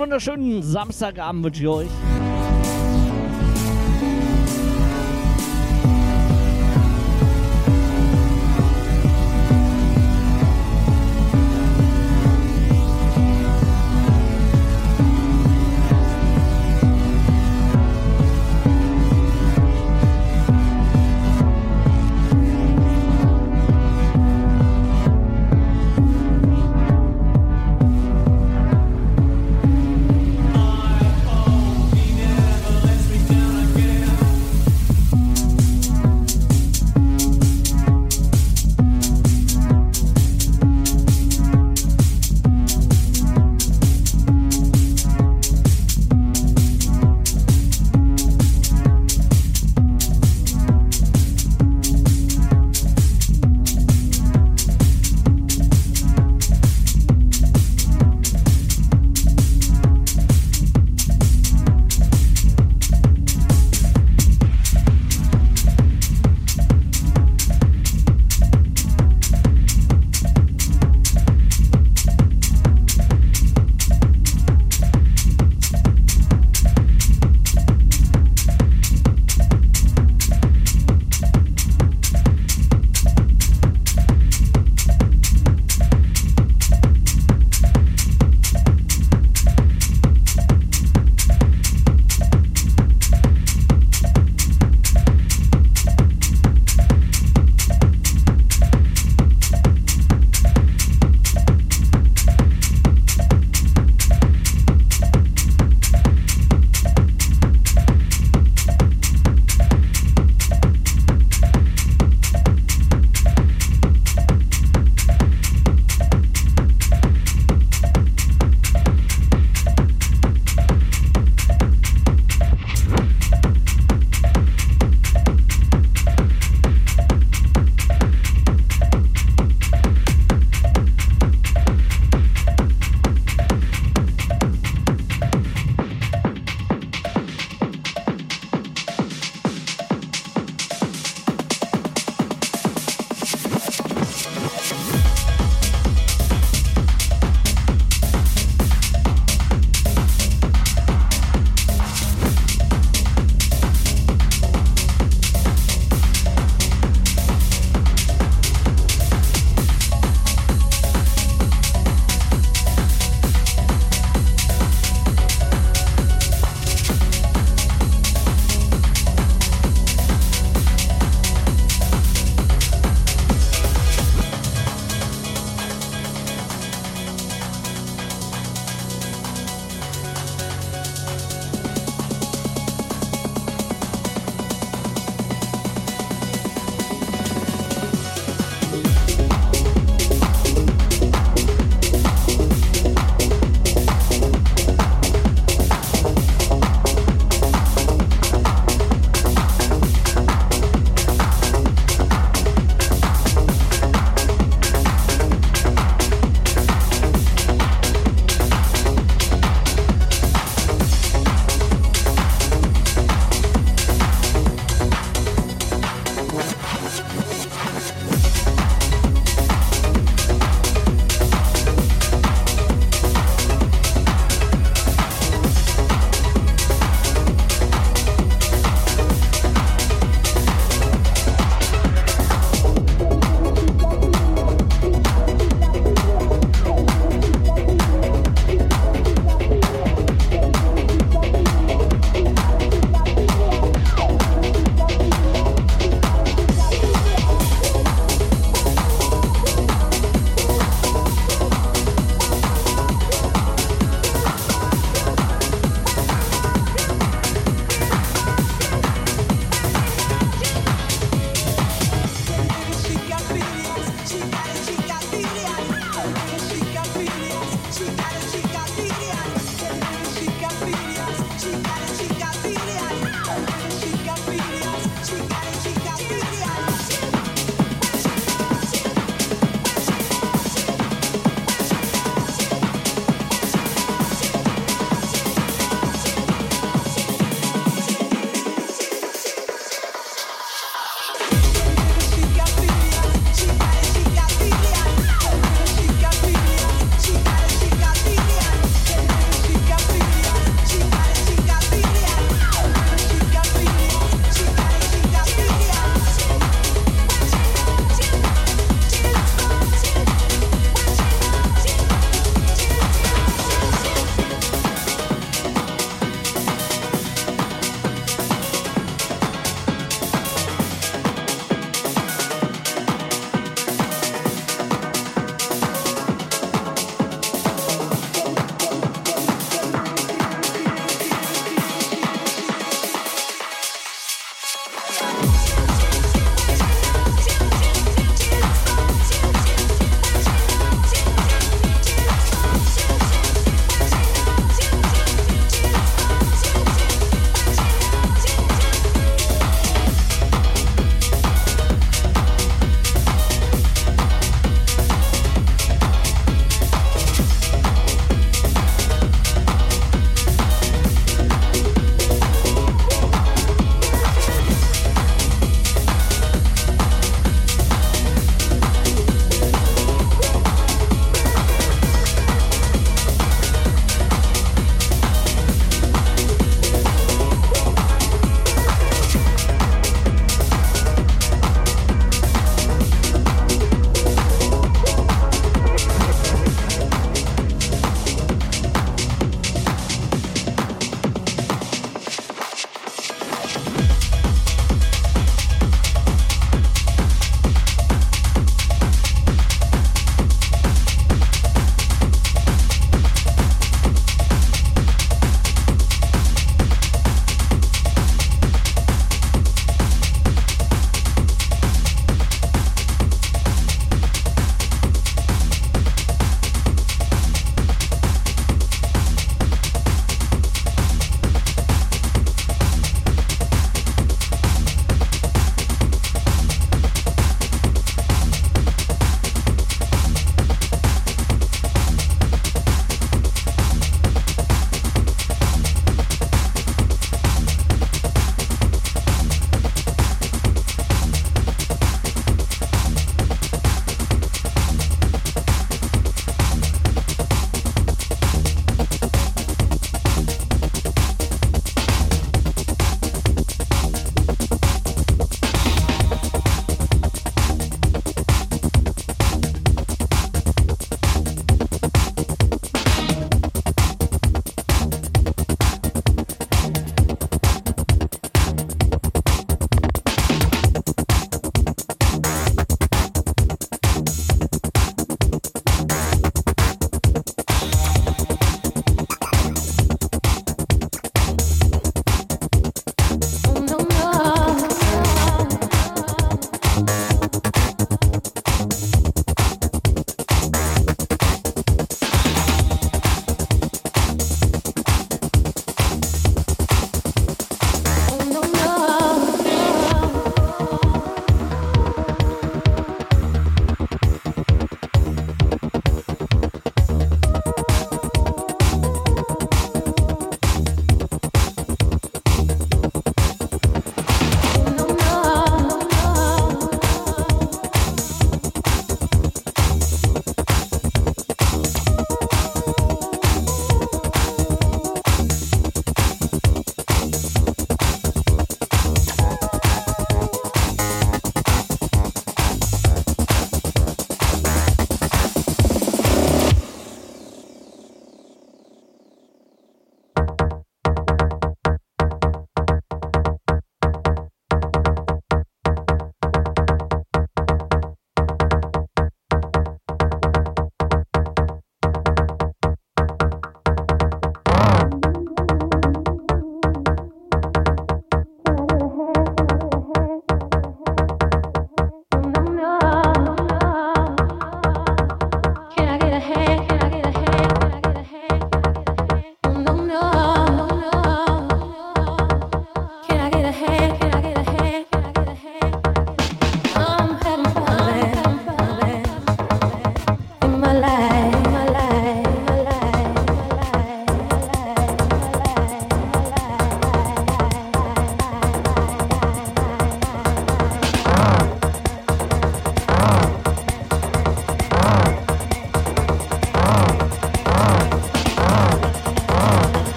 wunderschönen Samstagabend wünsche ich euch.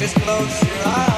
Just close your eyes.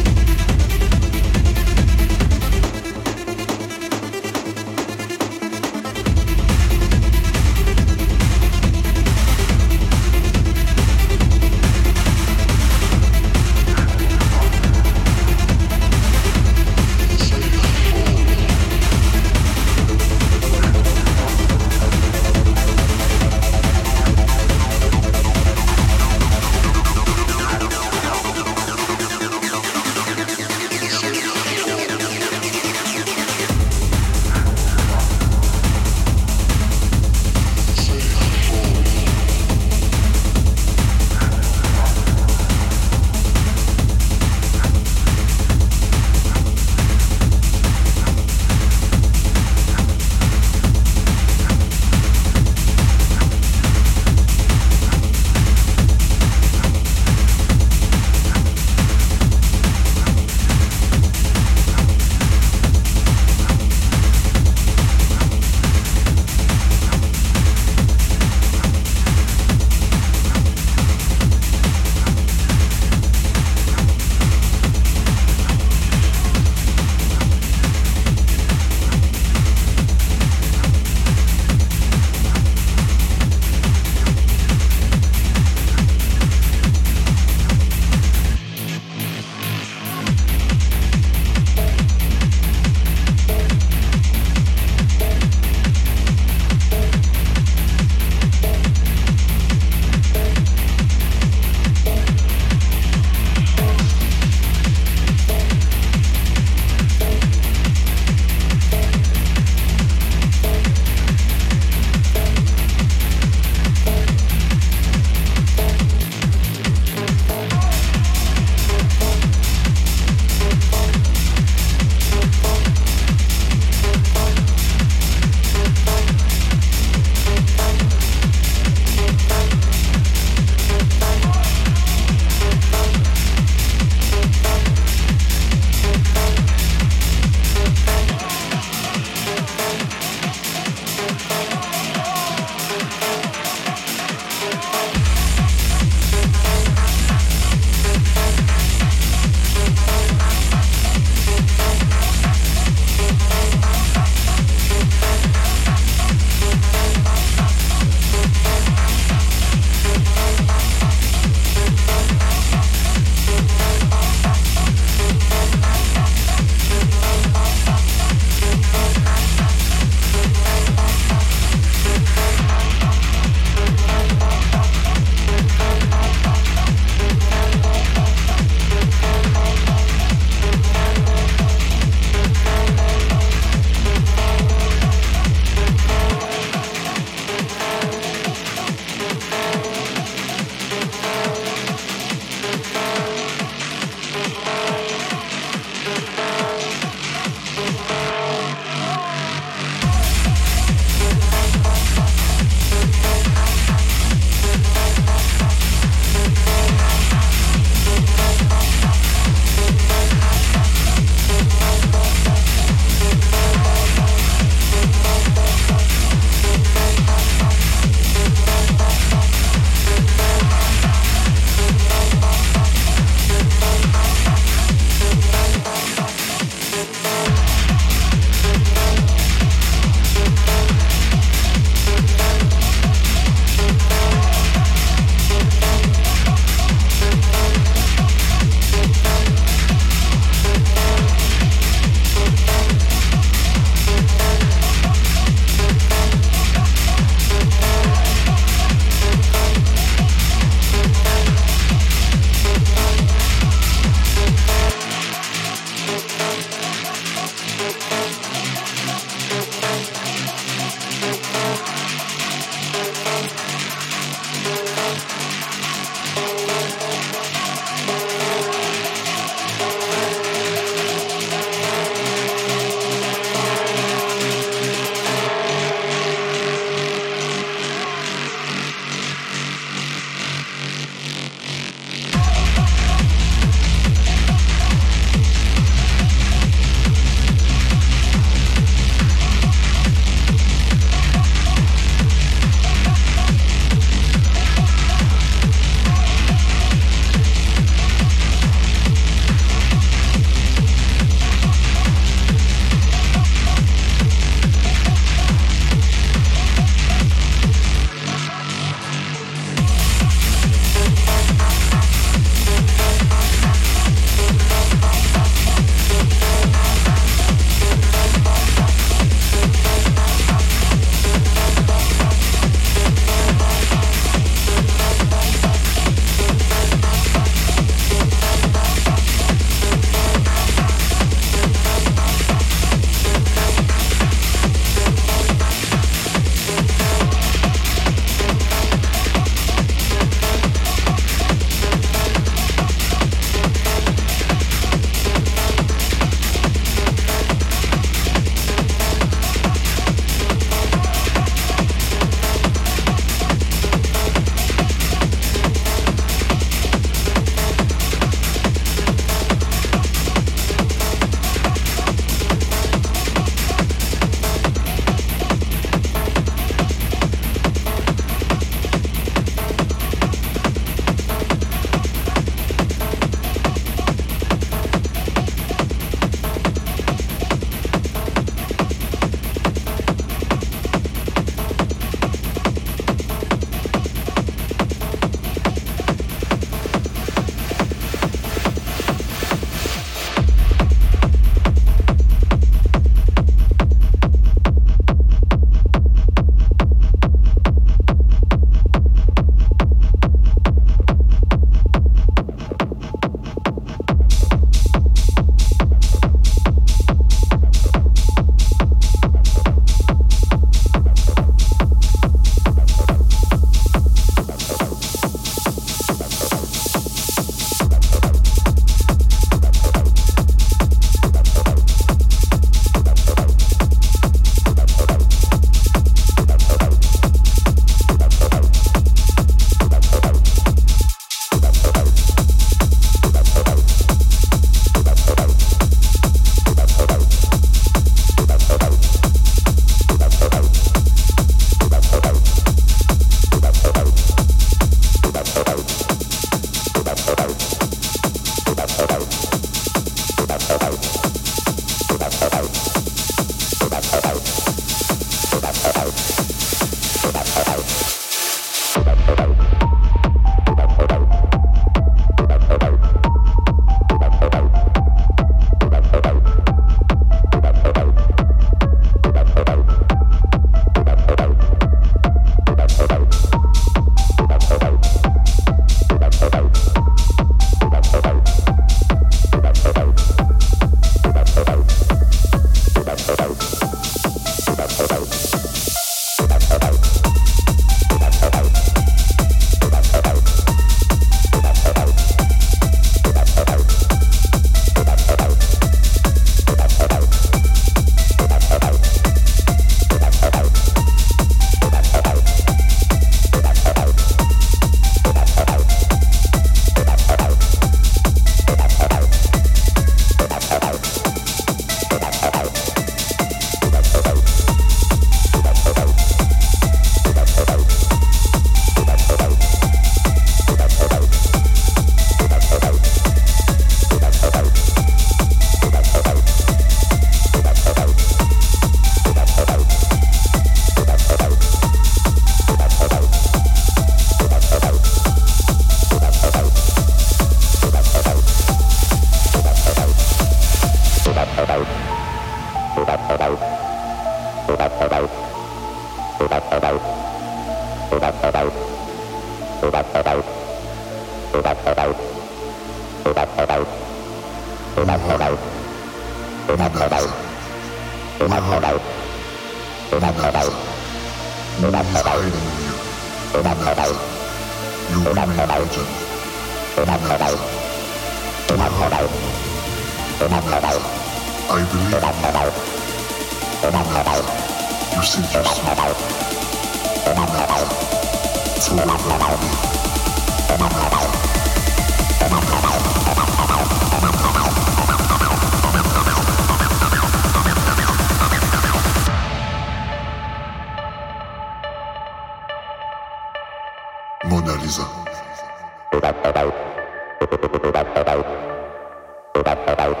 Bye.